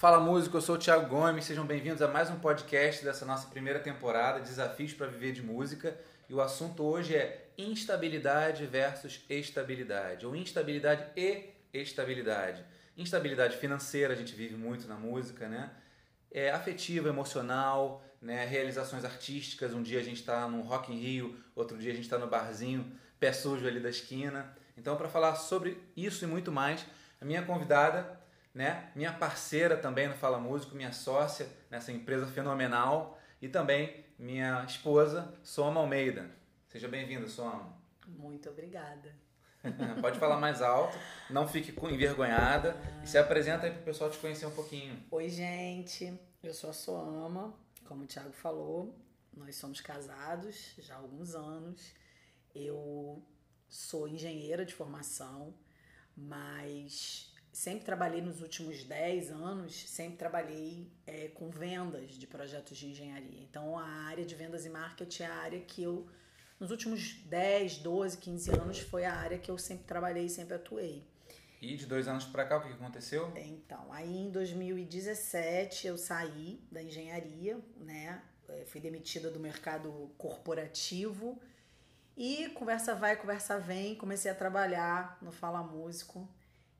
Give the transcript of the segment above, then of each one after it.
Fala músico, eu sou o Thiago Gomes, sejam bem-vindos a mais um podcast dessa nossa primeira temporada, Desafios para Viver de Música. E o assunto hoje é instabilidade versus estabilidade, ou instabilidade e estabilidade. Instabilidade financeira, a gente vive muito na música, né? É afetiva, emocional, né? realizações artísticas. Um dia a gente está no Rock in Rio, outro dia a gente está no barzinho, pé sujo ali da esquina. Então, para falar sobre isso e muito mais, a minha convidada né? Minha parceira também no Fala Músico, minha sócia nessa empresa fenomenal e também minha esposa, Soma Almeida. Seja bem-vinda, Soma. Muito obrigada. Pode falar mais alto, não fique envergonhada ah. e se apresenta aí para o pessoal te conhecer um pouquinho. Oi, gente. Eu sou a Soama, como o Thiago falou. Nós somos casados já há alguns anos. Eu sou engenheira de formação, mas sempre trabalhei nos últimos 10 anos, sempre trabalhei é, com vendas de projetos de engenharia. Então, a área de vendas e marketing é a área que eu, nos últimos 10, 12, 15 anos, foi a área que eu sempre trabalhei e sempre atuei. E de dois anos para cá, o que aconteceu? Então, aí em 2017 eu saí da engenharia, né? É, fui demitida do mercado corporativo e conversa vai, conversa vem, comecei a trabalhar no Fala Músico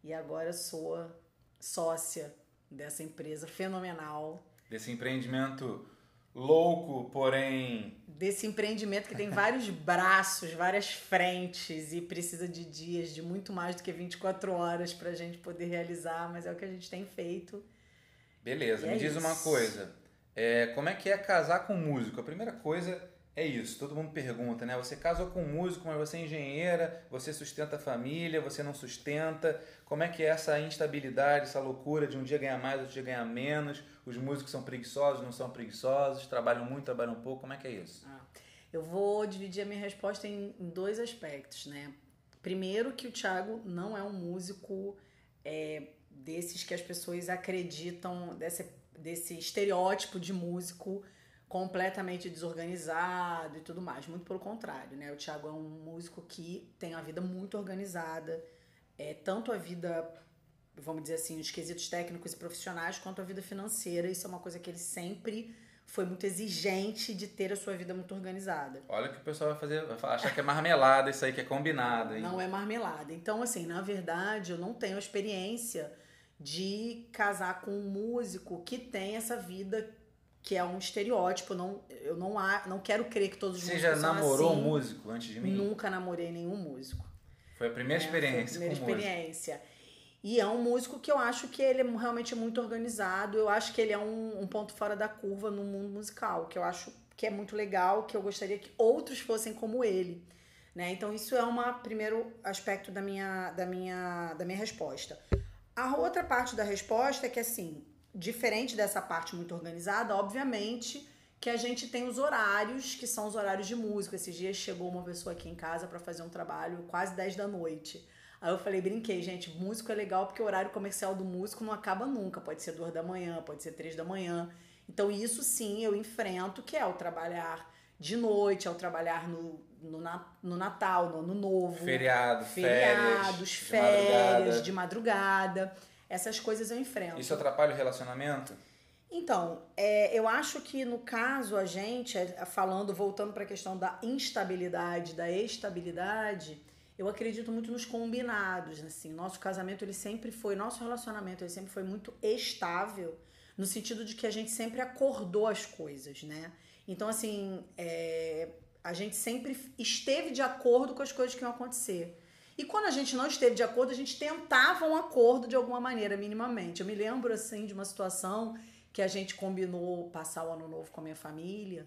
e agora sou sócia dessa empresa fenomenal. Desse empreendimento louco, porém. Desse empreendimento que tem vários braços, várias frentes e precisa de dias, de muito mais do que 24 horas para a gente poder realizar, mas é o que a gente tem feito. Beleza, e me é diz isso. uma coisa. É, como é que é casar com músico? A primeira coisa é isso, todo mundo pergunta, né? Você casou com um músico, mas você é engenheira, você sustenta a família, você não sustenta. Como é que é essa instabilidade, essa loucura de um dia ganhar mais, outro dia ganhar menos? Os músicos são preguiçosos, não são preguiçosos, trabalham muito, trabalham pouco. Como é que é isso? Ah, eu vou dividir a minha resposta em, dois aspectos, né? Primeiro que o Thiago não é um músico é, desses que as pessoas acreditam, desse, desse estereótipo de músico completamente desorganizado e tudo mais. Muito pelo contrário, né? O Thiago é um músico que tem a vida muito organizada, é, tanto a vida, vamos dizer assim, os quesitos técnicos e profissionais, quanto a vida financeira. Isso é uma coisa que ele sempre foi muito exigente de ter a sua vida muito organizada. Olha que o pessoal vai fazer, vai achar que é marmelada isso aí que é combinado, hein? Não é marmelada. Então, assim, na verdade, eu não tenho experiência de casar com um músico que tem essa vida que é um estereótipo. Não, eu não, não quero crer que todos os Você músicos Você já namorou assim. um músico antes de mim? Nunca namorei nenhum músico. Foi a primeira é, experiência. Foi a primeira experiência. Músico. E é um músico que eu acho que ele é realmente muito organizado. Eu acho que ele é um, um ponto fora da curva no mundo musical, que eu acho que é muito legal, que eu gostaria que outros fossem como ele. Né? Então, isso é um primeiro aspecto da minha, da, minha, da minha resposta. A outra parte da resposta é que, assim, diferente dessa parte muito organizada, obviamente que a gente tem os horários, que são os horários de música. Esses dias chegou uma pessoa aqui em casa para fazer um trabalho quase 10 da noite. Aí eu falei, brinquei, gente, músico é legal porque o horário comercial do músico não acaba nunca. Pode ser duas da manhã, pode ser três da manhã. Então isso sim eu enfrento, que é o trabalhar de noite, é o trabalhar no, no, no Natal, no Ano Novo. Feriado, feriados, férias, férias de madrugada. De madrugada essas coisas eu enfrento. Isso atrapalha o relacionamento? Então, é, eu acho que no caso a gente, é, falando, voltando para a questão da instabilidade, da estabilidade, eu acredito muito nos combinados, assim. Nosso casamento ele sempre foi, nosso relacionamento ele sempre foi muito estável, no sentido de que a gente sempre acordou as coisas, né? Então, assim, é, a gente sempre esteve de acordo com as coisas que iam acontecer. E quando a gente não esteve de acordo, a gente tentava um acordo de alguma maneira, minimamente. Eu me lembro, assim, de uma situação que a gente combinou passar o ano novo com a minha família.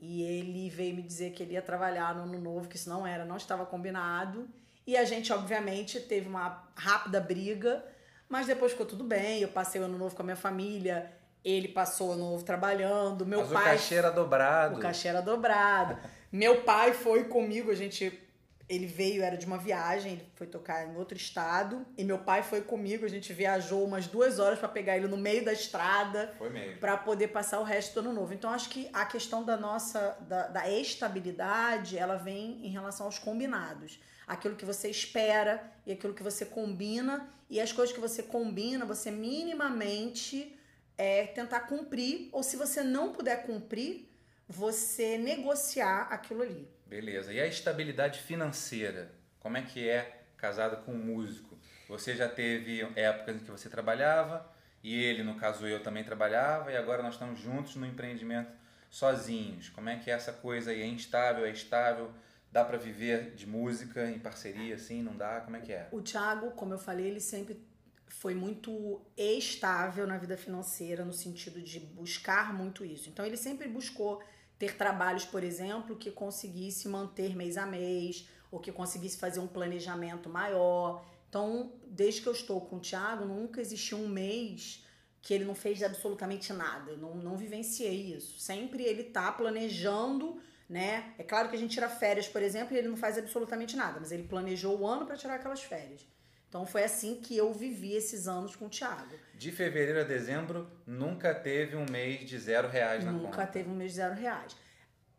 E ele veio me dizer que ele ia trabalhar no ano novo, que isso não era, não estava combinado. E a gente, obviamente, teve uma rápida briga, mas depois ficou tudo bem. Eu passei o ano novo com a minha família, ele passou o ano novo trabalhando. Meu mas pai. O cachê era dobrado. O cachê era dobrado. Meu pai foi comigo, a gente ele veio, era de uma viagem, ele foi tocar em outro estado. E meu pai foi comigo, a gente viajou umas duas horas para pegar ele no meio da estrada. Foi mesmo. Pra poder passar o resto do ano novo. Então acho que a questão da nossa, da, da estabilidade, ela vem em relação aos combinados. Aquilo que você espera e aquilo que você combina. E as coisas que você combina, você minimamente é tentar cumprir, ou se você não puder cumprir, você negociar aquilo ali. Beleza. E a estabilidade financeira? Como é que é casada com um músico? Você já teve épocas em que você trabalhava e ele, no caso eu, também trabalhava e agora nós estamos juntos no empreendimento sozinhos. Como é que é essa coisa aí? É instável, é estável? Dá para viver de música em parceria assim? Não dá? Como é que é? O Thiago, como eu falei, ele sempre foi muito estável na vida financeira no sentido de buscar muito isso. Então ele sempre buscou ter trabalhos, por exemplo, que conseguisse manter mês a mês, ou que conseguisse fazer um planejamento maior. Então, desde que eu estou com o Thiago, nunca existiu um mês que ele não fez absolutamente nada. Eu não, não vivenciei isso. Sempre ele tá planejando, né? É claro que a gente tira férias, por exemplo, e ele não faz absolutamente nada, mas ele planejou o ano para tirar aquelas férias. Então foi assim que eu vivi esses anos com o Thiago. De fevereiro a dezembro, nunca teve um mês de zero reais na nunca conta. Nunca teve um mês de zero reais.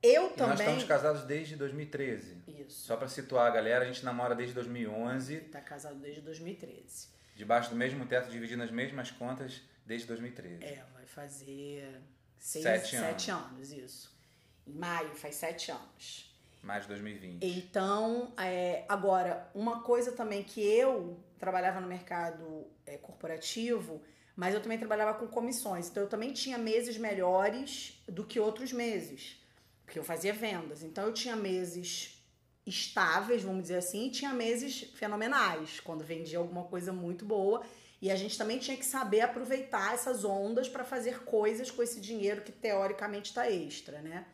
Eu e também. Nós estamos casados desde 2013. Isso. Só para situar a galera, a gente namora desde 2011. Está casado desde 2013. Debaixo do mesmo teto, dividindo as mesmas contas desde 2013. É, vai fazer seis, sete, sete anos. anos. isso. Em maio faz sete anos. Mais de 2020. Então, é, agora, uma coisa também que eu trabalhava no mercado é, corporativo, mas eu também trabalhava com comissões. Então, eu também tinha meses melhores do que outros meses, porque eu fazia vendas. Então, eu tinha meses estáveis, vamos dizer assim, e tinha meses fenomenais, quando vendia alguma coisa muito boa. E a gente também tinha que saber aproveitar essas ondas para fazer coisas com esse dinheiro que teoricamente está extra, né?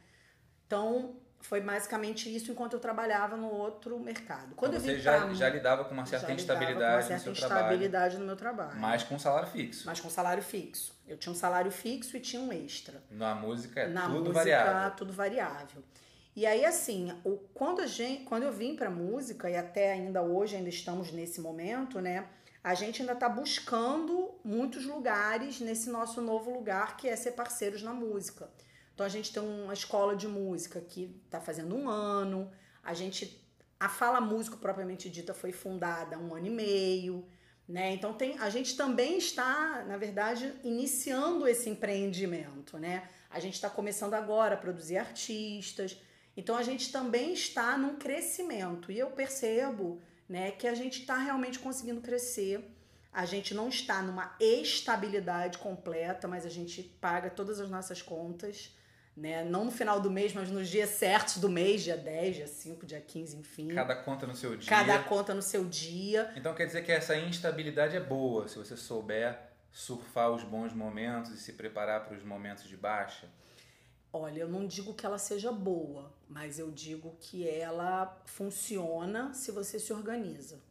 Então, foi basicamente isso enquanto eu trabalhava no outro mercado. Quando então eu você já, pra, já lidava com uma certa instabilidade com uma certa no seu instabilidade trabalho. no meu trabalho. Mas com salário fixo. Mas com salário fixo. Eu tinha um salário fixo e tinha um extra. Na música é Na tudo música, variável. tudo variável. E aí, assim, o, quando, a gente, quando eu vim pra música, e até ainda hoje, ainda estamos nesse momento, né? A gente ainda está buscando muitos lugares nesse nosso novo lugar, que é ser parceiros na música. Então a gente tem uma escola de música que está fazendo um ano. A gente. A Fala Músico propriamente dita foi fundada há um ano e meio. Né? Então tem, a gente também está, na verdade, iniciando esse empreendimento. Né? A gente está começando agora a produzir artistas. Então a gente também está num crescimento. E eu percebo né, que a gente está realmente conseguindo crescer. A gente não está numa estabilidade completa, mas a gente paga todas as nossas contas né? Não no final do mês, mas nos dias certos do mês, dia 10, dia 5, dia 15, enfim. Cada conta no seu dia. Cada conta no seu dia. Então quer dizer que essa instabilidade é boa, se você souber surfar os bons momentos e se preparar para os momentos de baixa? Olha, eu não digo que ela seja boa, mas eu digo que ela funciona se você se organiza.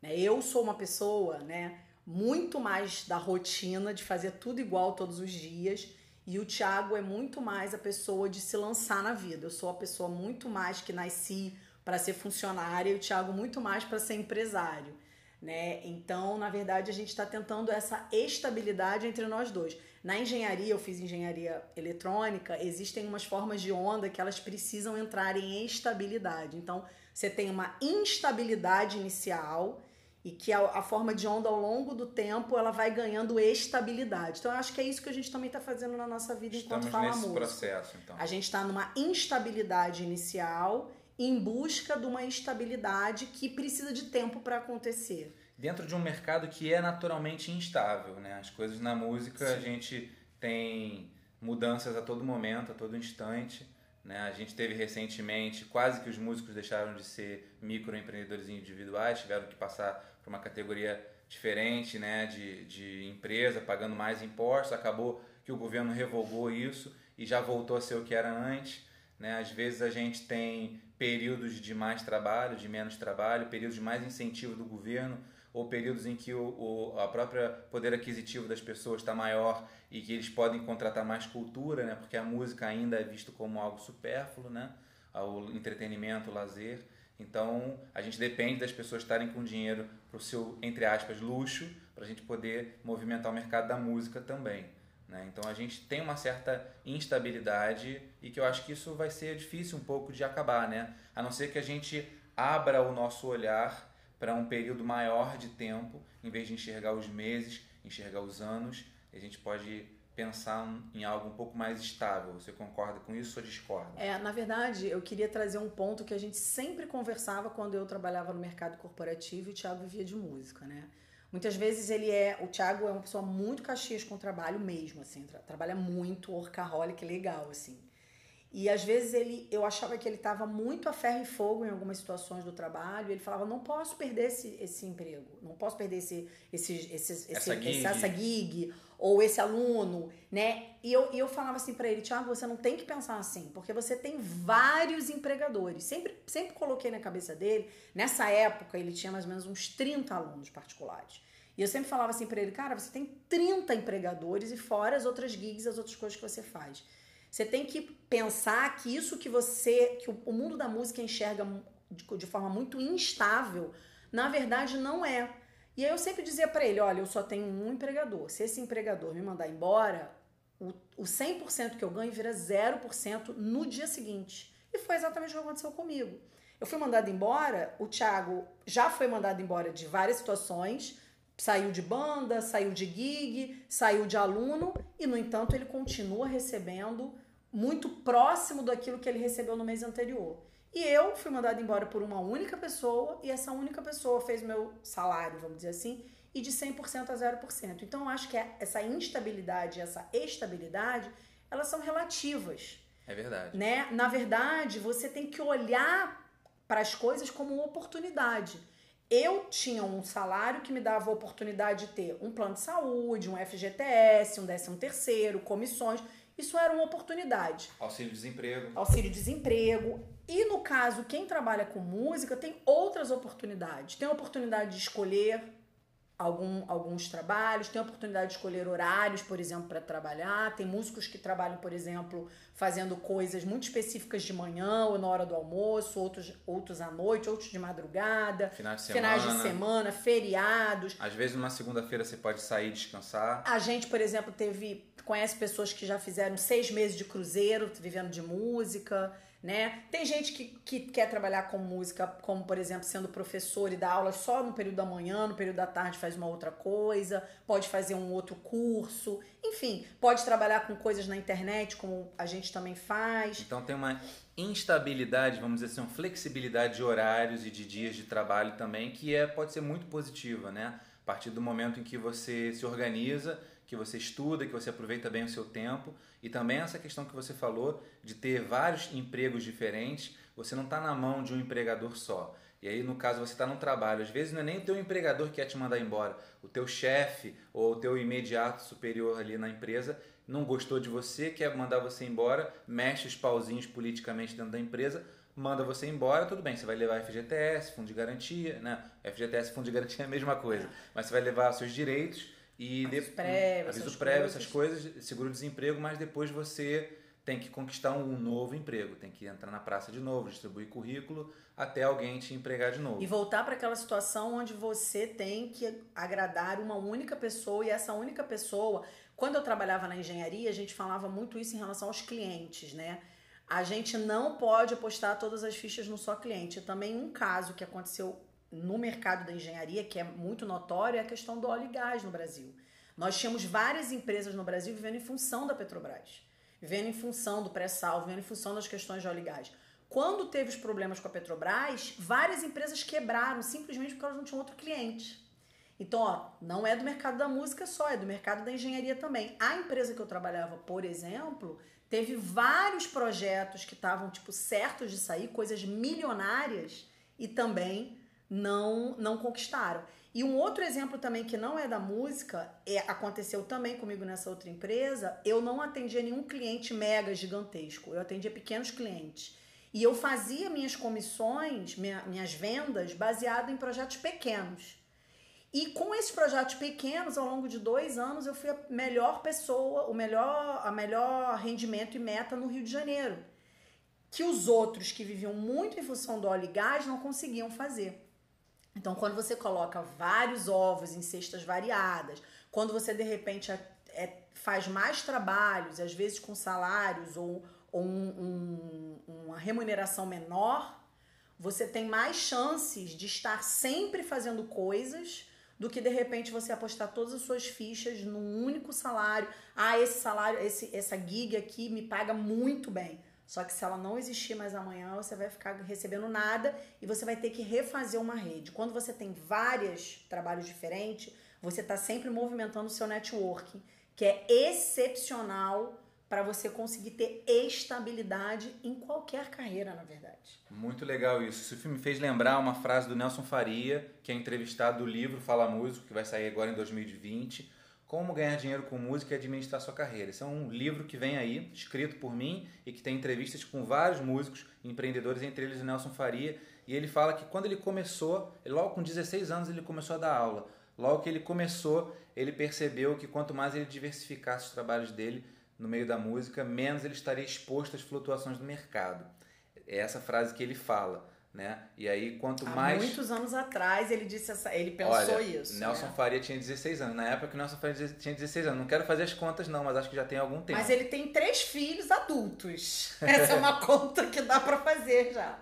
Né? Eu sou uma pessoa, né, muito mais da rotina de fazer tudo igual todos os dias e o Thiago é muito mais a pessoa de se lançar na vida. Eu sou a pessoa muito mais que nasci para ser funcionária e o Thiago muito mais para ser empresário. Né? Então, na verdade, a gente está tentando essa estabilidade entre nós dois. Na engenharia, eu fiz engenharia eletrônica, existem umas formas de onda que elas precisam entrar em estabilidade. Então, você tem uma instabilidade inicial e que a, a, forma de onda ao longo do tempo ela vai ganhando estabilidade. Então eu acho que é isso que a gente também está fazendo na nossa vida Estamos enquanto fala nesse música. processo, então. A gente está numa instabilidade inicial em busca de uma estabilidade que precisa de tempo para acontecer. Dentro de um mercado que é naturalmente instável, né? As coisas na música Sim. a gente tem mudanças a todo momento, a todo instante. Né? A gente teve recentemente, quase que os músicos deixaram de ser microempreendedores individuais, tiveram que passar para uma categoria diferente né? de, de empresa, pagando mais impostos. Acabou que o governo revogou isso e já voltou a ser o que era antes. Né? Às vezes a gente tem períodos de mais trabalho, de menos trabalho, períodos de mais incentivo do governo, ou períodos em que o, o a própria poder aquisitivo das pessoas está maior e que eles podem contratar mais cultura, né? Porque a música ainda é visto como algo supérfluo, né? O entretenimento, o lazer. Então, a gente depende das pessoas estarem com dinheiro para o seu, entre aspas, luxo, para a gente poder movimentar o mercado da música também. Né? Então, a gente tem uma certa instabilidade e que eu acho que isso vai ser difícil um pouco de acabar, né? A não ser que a gente abra o nosso olhar para um período maior de tempo, em vez de enxergar os meses, enxergar os anos, a gente pode pensar em algo um pouco mais estável. Você concorda com isso ou discorda? É, na verdade, eu queria trazer um ponto que a gente sempre conversava quando eu trabalhava no mercado corporativo e o Thiago vivia de música, né? Muitas vezes ele é. O Thiago é uma pessoa muito caxias com o trabalho mesmo, assim, tra trabalha muito, workaholic, legal, assim. E às vezes ele, eu achava que ele estava muito a ferro e fogo em algumas situações do trabalho. ele falava: não posso perder esse, esse emprego, não posso perder esse, esse, esse, esse, essa, gig. essa gig ou esse aluno, né? E eu, e eu falava assim para ele: Tiago, você não tem que pensar assim, porque você tem vários empregadores. Sempre, sempre coloquei na cabeça dele, nessa época ele tinha mais ou menos uns 30 alunos particulares. E eu sempre falava assim para ele: cara, você tem 30 empregadores e fora as outras gigs, as outras coisas que você faz. Você tem que pensar que isso que você, que o mundo da música enxerga de, de forma muito instável, na verdade não é. E aí eu sempre dizia para ele, olha, eu só tenho um empregador. Se esse empregador me mandar embora, o, o 100% que eu ganho vira 0% no dia seguinte. E foi exatamente o que aconteceu comigo. Eu fui mandado embora, o Thiago já foi mandado embora de várias situações, saiu de banda, saiu de gig, saiu de aluno, e no entanto ele continua recebendo muito próximo daquilo que ele recebeu no mês anterior. E eu fui mandada embora por uma única pessoa e essa única pessoa fez meu salário, vamos dizer assim, e de 100% a 0%. Então eu acho que essa instabilidade, essa estabilidade, elas são relativas. É verdade. Né? Na verdade, você tem que olhar para as coisas como uma oportunidade. Eu tinha um salário que me dava a oportunidade de ter um plano de saúde, um FGTS, um 13 terceiro, comissões. Isso era uma oportunidade. Auxílio-desemprego. Auxílio-desemprego. E no caso, quem trabalha com música tem outras oportunidades. Tem a oportunidade de escolher algum, alguns trabalhos, tem a oportunidade de escolher horários, por exemplo, para trabalhar. Tem músicos que trabalham, por exemplo, fazendo coisas muito específicas de manhã ou na hora do almoço, outros, outros à noite, outros de madrugada, finais de semana, finais de semana feriados. Às vezes, numa segunda-feira, você pode sair e descansar. A gente, por exemplo, teve conhece pessoas que já fizeram seis meses de cruzeiro, vivendo de música né? Tem gente que, que quer trabalhar com música, como por exemplo, sendo professor e dar aula só no período da manhã, no período da tarde faz uma outra coisa, pode fazer um outro curso, enfim, pode trabalhar com coisas na internet, como a gente também faz. Então tem uma instabilidade, vamos dizer assim, uma flexibilidade de horários e de dias de trabalho também, que é, pode ser muito positiva, né? A partir do momento em que você se organiza que você estuda, que você aproveita bem o seu tempo e também essa questão que você falou de ter vários empregos diferentes, você não está na mão de um empregador só. E aí, no caso, você está no trabalho. Às vezes não é nem o teu empregador que quer te mandar embora. O teu chefe ou o teu imediato superior ali na empresa não gostou de você, quer mandar você embora, mexe os pauzinhos politicamente dentro da empresa, manda você embora, tudo bem, você vai levar FGTS, fundo de garantia, né? FGTS, fundo de garantia é a mesma coisa, mas você vai levar seus direitos e aviso prévio, aviso prévio essas coisas, seguro-desemprego, mas depois você tem que conquistar um novo emprego, tem que entrar na praça de novo, distribuir currículo até alguém te empregar de novo. E voltar para aquela situação onde você tem que agradar uma única pessoa e essa única pessoa, quando eu trabalhava na engenharia, a gente falava muito isso em relação aos clientes, né? A gente não pode apostar todas as fichas no só cliente. Também um caso que aconteceu no mercado da engenharia, que é muito notório, é a questão do óleo e gás no Brasil. Nós tínhamos várias empresas no Brasil vivendo em função da Petrobras, vivendo em função do pré-sal, vivendo em função das questões de óleo e gás. Quando teve os problemas com a Petrobras, várias empresas quebraram simplesmente porque elas não tinham outro cliente. Então, ó, não é do mercado da música só, é do mercado da engenharia também. A empresa que eu trabalhava, por exemplo, teve vários projetos que estavam tipo certos de sair, coisas milionárias e também não não conquistaram. E um outro exemplo também que não é da música, é, aconteceu também comigo nessa outra empresa, eu não atendia nenhum cliente mega gigantesco, eu atendia pequenos clientes. E eu fazia minhas comissões, minha, minhas vendas, baseado em projetos pequenos. E com esses projetos pequenos, ao longo de dois anos, eu fui a melhor pessoa, o melhor, a melhor rendimento e meta no Rio de Janeiro. Que os outros que viviam muito em função do óleo e gás não conseguiam fazer. Então, quando você coloca vários ovos em cestas variadas, quando você de repente é, faz mais trabalhos, às vezes com salários ou, ou um, um, uma remuneração menor, você tem mais chances de estar sempre fazendo coisas do que de repente você apostar todas as suas fichas num único salário. Ah, esse salário, esse, essa gig aqui me paga muito bem. Só que se ela não existir mais amanhã, você vai ficar recebendo nada e você vai ter que refazer uma rede. Quando você tem vários trabalhos diferentes, você está sempre movimentando o seu networking, que é excepcional para você conseguir ter estabilidade em qualquer carreira, na verdade. Muito legal isso. Esse filme me fez lembrar uma frase do Nelson Faria, que é entrevistado do livro Fala Músico, que vai sair agora em 2020 como Ganhar Dinheiro com Música e Administrar Sua Carreira. Esse é um livro que vem aí, escrito por mim e que tem entrevistas com vários músicos, empreendedores, entre eles o Nelson Faria. E ele fala que quando ele começou, logo com 16 anos, ele começou a dar aula. Logo que ele começou, ele percebeu que quanto mais ele diversificasse os trabalhos dele no meio da música, menos ele estaria exposto às flutuações do mercado. É essa frase que ele fala né? E aí quanto Há mais muitos anos atrás ele disse essa, ele pensou Olha, isso. Nelson né? Faria tinha 16 anos. Na época que o Nelson Faria tinha 16 anos. Não quero fazer as contas não, mas acho que já tem algum tempo. Mas ele tem três filhos adultos. Essa é uma conta que dá para fazer já.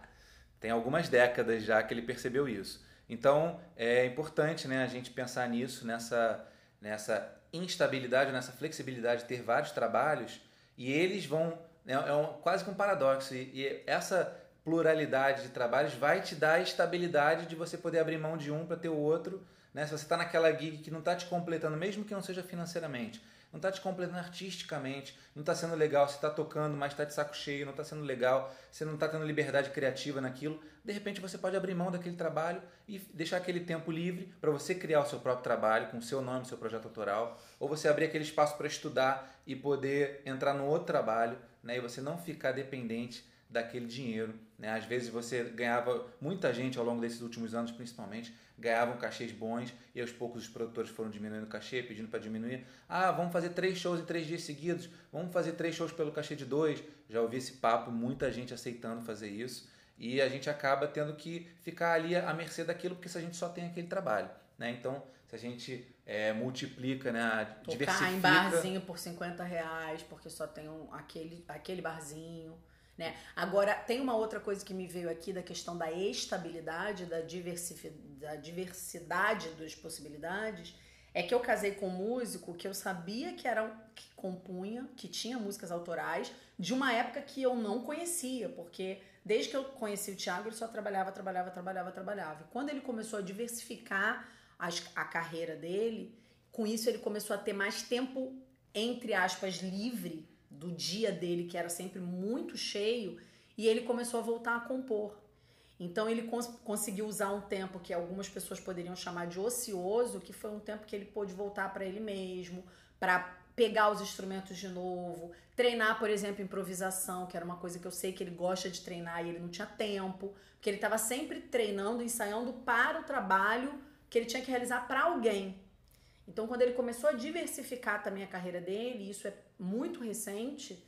Tem algumas décadas já que ele percebeu isso. Então é importante, né, a gente pensar nisso, nessa nessa instabilidade, nessa flexibilidade de ter vários trabalhos e eles vão é, é um, quase que um paradoxo e, e essa pluralidade de trabalhos vai te dar a estabilidade de você poder abrir mão de um para ter o outro. Né? Se você está naquela gig que não está te completando, mesmo que não seja financeiramente, não está te completando artisticamente, não está sendo legal, você está tocando, mas está de saco cheio, não está sendo legal, você não está tendo liberdade criativa naquilo, de repente você pode abrir mão daquele trabalho e deixar aquele tempo livre para você criar o seu próprio trabalho com o seu nome, seu projeto autoral, ou você abrir aquele espaço para estudar e poder entrar no outro trabalho, né? e você não ficar dependente daquele dinheiro. Né? Às vezes você ganhava, muita gente ao longo desses últimos anos principalmente, ganhavam cachês bons e aos poucos os produtores foram diminuindo o cachê, pedindo para diminuir. Ah, vamos fazer três shows em três dias seguidos, vamos fazer três shows pelo cachê de dois. Já ouvi esse papo, muita gente aceitando fazer isso e a gente acaba tendo que ficar ali à mercê daquilo porque se a gente só tem aquele trabalho. Né? Então, se a gente é, multiplica, né, Tocar diversifica... em barzinho por 50 reais, porque só tem um, aquele, aquele barzinho né? Agora, tem uma outra coisa que me veio aqui da questão da estabilidade, da, da diversidade das possibilidades, é que eu casei com um músico que eu sabia que era que compunha, que tinha músicas autorais, de uma época que eu não conhecia, porque desde que eu conheci o Thiago, ele só trabalhava, trabalhava, trabalhava, trabalhava. E quando ele começou a diversificar as, a carreira dele, com isso ele começou a ter mais tempo, entre aspas, livre do dia dele, que era sempre muito cheio, e ele começou a voltar a compor. Então ele cons conseguiu usar um tempo que algumas pessoas poderiam chamar de ocioso, que foi um tempo que ele pôde voltar para ele mesmo, para pegar os instrumentos de novo, treinar, por exemplo, improvisação, que era uma coisa que eu sei que ele gosta de treinar e ele não tinha tempo, porque ele estava sempre treinando, ensaiando para o trabalho que ele tinha que realizar para alguém. Então, quando ele começou a diversificar também a carreira dele, isso é muito recente,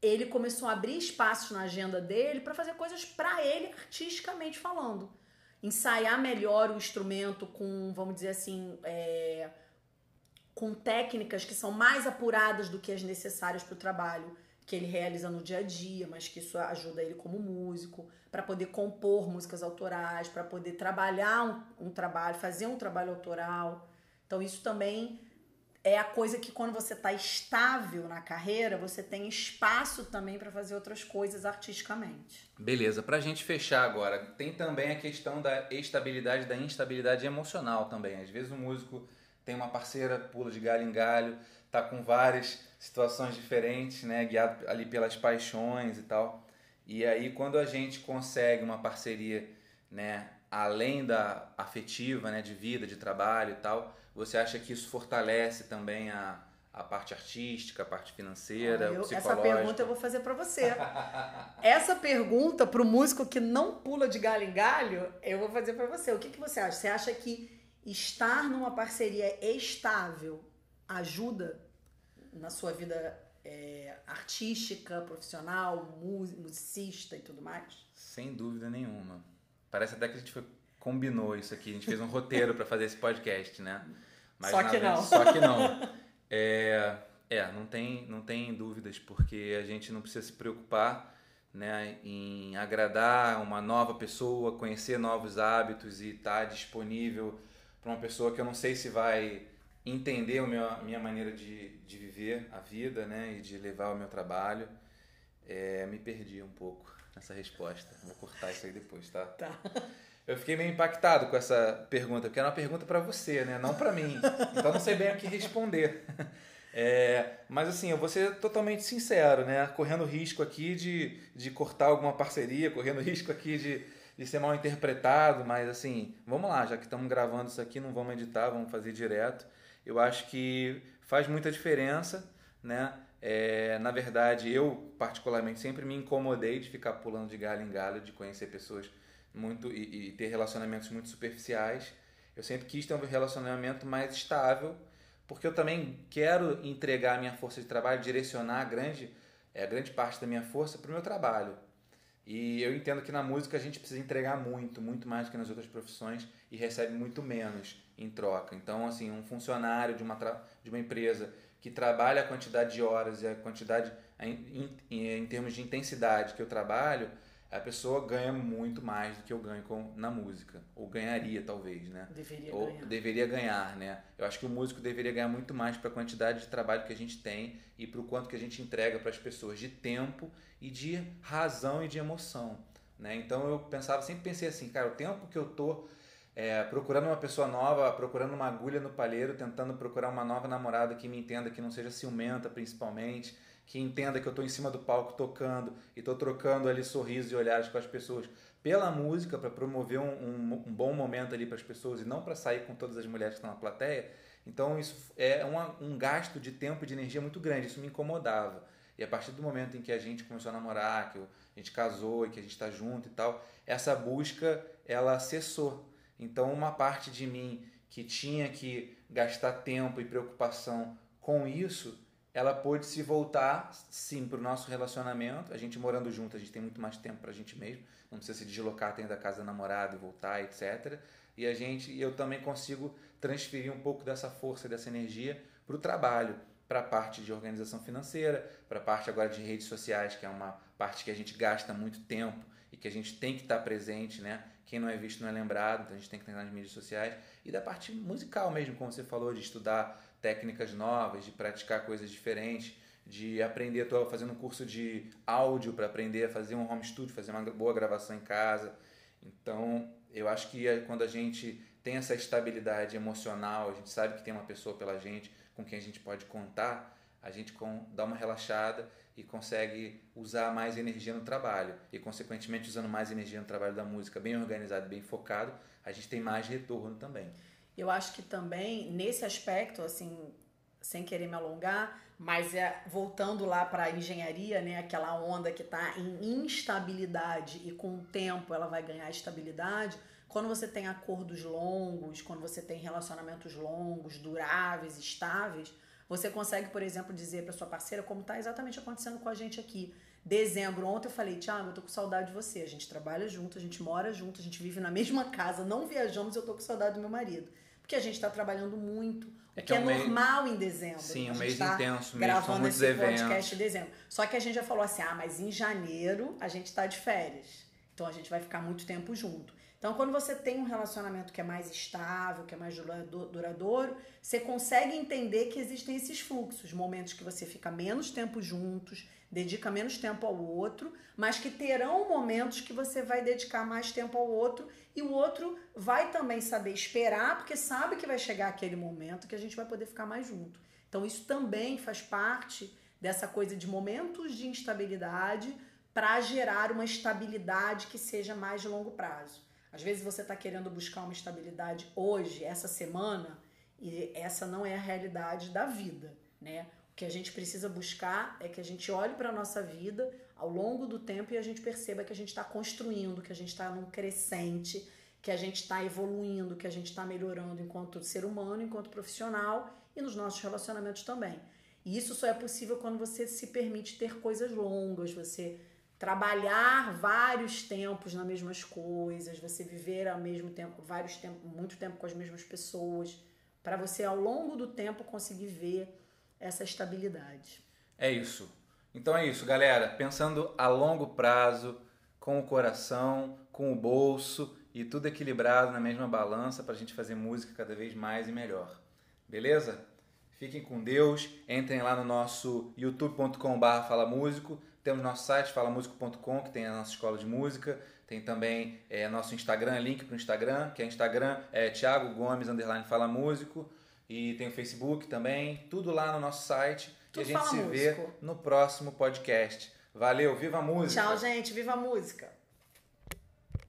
ele começou a abrir espaços na agenda dele para fazer coisas para ele artisticamente falando. Ensaiar melhor o instrumento com, vamos dizer assim, é, com técnicas que são mais apuradas do que as necessárias para o trabalho que ele realiza no dia a dia, mas que isso ajuda ele como músico, para poder compor músicas autorais, para poder trabalhar um, um trabalho, fazer um trabalho autoral. Então, isso também é a coisa que quando você está estável na carreira, você tem espaço também para fazer outras coisas artisticamente. Beleza, para a gente fechar agora, tem também a questão da estabilidade, da instabilidade emocional também. Às vezes o músico tem uma parceira, pula de galho em galho, tá com várias situações diferentes, né, guiado ali pelas paixões e tal. E aí quando a gente consegue uma parceria, né, além da afetiva, né, de vida, de trabalho e tal, você acha que isso fortalece também a, a parte artística, a parte financeira, ah, eu, Essa pergunta eu vou fazer para você. essa pergunta para o músico que não pula de galho em galho, eu vou fazer para você. O que, que você acha? Você acha que estar numa parceria estável ajuda na sua vida é, artística, profissional, musicista e tudo mais? Sem dúvida nenhuma. Parece até que a gente foi, combinou isso aqui, a gente fez um roteiro para fazer esse podcast, né? Mas só que vez, não. Só que não. É, é, não tem, não tem dúvidas, porque a gente não precisa se preocupar né, em agradar uma nova pessoa, conhecer novos hábitos e estar tá disponível para uma pessoa que eu não sei se vai entender a minha, minha maneira de, de viver a vida, né? E de levar o meu trabalho. É, me perdi um pouco nessa resposta. Vou cortar isso aí depois, tá? Tá. Eu fiquei meio impactado com essa pergunta, porque era uma pergunta para você, né? Não para mim. Então não sei bem o que responder. É, mas assim, eu vou ser totalmente sincero, né? Correndo risco aqui de, de cortar alguma parceria, correndo risco aqui de, de ser mal interpretado, mas assim, vamos lá, já que estamos gravando isso aqui, não vamos editar, vamos fazer direto. Eu acho que faz muita diferença, né? É, na verdade, eu particularmente sempre me incomodei de ficar pulando de galho em galho, de conhecer pessoas muito e, e ter relacionamentos muito superficiais. Eu sempre quis ter um relacionamento mais estável porque eu também quero entregar a minha força de trabalho, direcionar a grande, é, a grande parte da minha força para o meu trabalho. E eu entendo que na música a gente precisa entregar muito, muito mais do que nas outras profissões e recebe muito menos em troca. Então, assim, um funcionário de uma, de uma empresa que trabalha a quantidade de horas e a quantidade em, em, em termos de intensidade que eu trabalho, a pessoa ganha muito mais do que eu ganho com, na música. Ou ganharia, talvez, né? Deveria Ou ganhar. deveria ganhar, né? Eu acho que o músico deveria ganhar muito mais para a quantidade de trabalho que a gente tem e para o quanto que a gente entrega para as pessoas de tempo e de razão e de emoção, né? Então eu pensava, sempre pensei assim, cara, o tempo que eu tô é, procurando uma pessoa nova, procurando uma agulha no palheiro, tentando procurar uma nova namorada que me entenda, que não seja ciumenta, principalmente, que entenda que eu estou em cima do palco tocando e estou trocando ali sorrisos e olhares com as pessoas pela música para promover um, um, um, bom momento ali para as pessoas e não para sair com todas as mulheres que estão na plateia. Então isso é uma, um gasto de tempo e de energia muito grande. Isso me incomodava. E a partir do momento em que a gente começou a namorar, que a gente casou e que a gente está junto e tal, essa busca ela cessou. Então uma parte de mim que tinha que gastar tempo e preocupação com isso ela pôde se voltar, sim, para o nosso relacionamento. A gente morando junto, a gente tem muito mais tempo para a gente mesmo. Não precisa se deslocar dentro da casa da namorada e voltar, etc. E a gente, eu também consigo transferir um pouco dessa força, dessa energia para o trabalho, para a parte de organização financeira, para a parte agora de redes sociais, que é uma parte que a gente gasta muito tempo e que a gente tem que estar presente, né? Quem não é visto não é lembrado, então a gente tem que estar nas mídias sociais. E da parte musical mesmo, como você falou, de estudar técnicas novas, de praticar coisas diferentes, de aprender. Estou fazendo um curso de áudio para aprender a fazer um home studio, fazer uma boa gravação em casa. Então, eu acho que é quando a gente tem essa estabilidade emocional, a gente sabe que tem uma pessoa pela gente com quem a gente pode contar, a gente dá uma relaxada e consegue usar mais energia no trabalho. E, consequentemente, usando mais energia no trabalho da música, bem organizado, bem focado, a gente tem mais retorno também. Eu acho que também, nesse aspecto, assim, sem querer me alongar, mas é voltando lá para a engenharia, né, aquela onda que está em instabilidade e com o tempo ela vai ganhar estabilidade. Quando você tem acordos longos, quando você tem relacionamentos longos, duráveis, estáveis, você consegue, por exemplo, dizer para sua parceira como está exatamente acontecendo com a gente aqui. Dezembro, ontem eu falei, Tiago, eu tô com saudade de você. A gente trabalha junto, a gente mora junto, a gente vive na mesma casa, não viajamos, eu tô com saudade do meu marido porque a gente está trabalhando muito, é que, é, é normal em dezembro. Sim, um mês tá intenso mesmo, gravando esse eventos. podcast em dezembro. Só que a gente já falou assim, ah, mas em janeiro a gente está de férias, então a gente vai ficar muito tempo junto. Então, quando você tem um relacionamento que é mais estável, que é mais duradouro, você consegue entender que existem esses fluxos, momentos que você fica menos tempo juntos, dedica menos tempo ao outro, mas que terão momentos que você vai dedicar mais tempo ao outro e o outro vai também saber esperar, porque sabe que vai chegar aquele momento que a gente vai poder ficar mais junto. Então, isso também faz parte dessa coisa de momentos de instabilidade para gerar uma estabilidade que seja mais de longo prazo. Às vezes você está querendo buscar uma estabilidade hoje, essa semana, e essa não é a realidade da vida, né? O que a gente precisa buscar é que a gente olhe para a nossa vida ao longo do tempo e a gente perceba que a gente está construindo, que a gente está num crescente, que a gente está evoluindo, que a gente está melhorando enquanto ser humano, enquanto profissional e nos nossos relacionamentos também. E isso só é possível quando você se permite ter coisas longas, você trabalhar vários tempos nas mesmas coisas, você viver ao mesmo tempo, vários tempos, muito tempo com as mesmas pessoas, para você ao longo do tempo conseguir ver essa estabilidade. É isso. Então é isso, galera. Pensando a longo prazo, com o coração, com o bolso e tudo equilibrado na mesma balança para a gente fazer música cada vez mais e melhor. Beleza? Fiquem com Deus, entrem lá no nosso youtube.com.br falamúsico, temos nosso site falamusico.com que tem a nossa escola de música, tem também é, nosso Instagram, link para o Instagram, que é Instagram, é Thiago Gomes, underline Fala Músico, e tem o Facebook também, tudo lá no nosso site, tudo e a gente se músico. vê no próximo podcast. Valeu, viva a música! Tchau, gente, viva a música!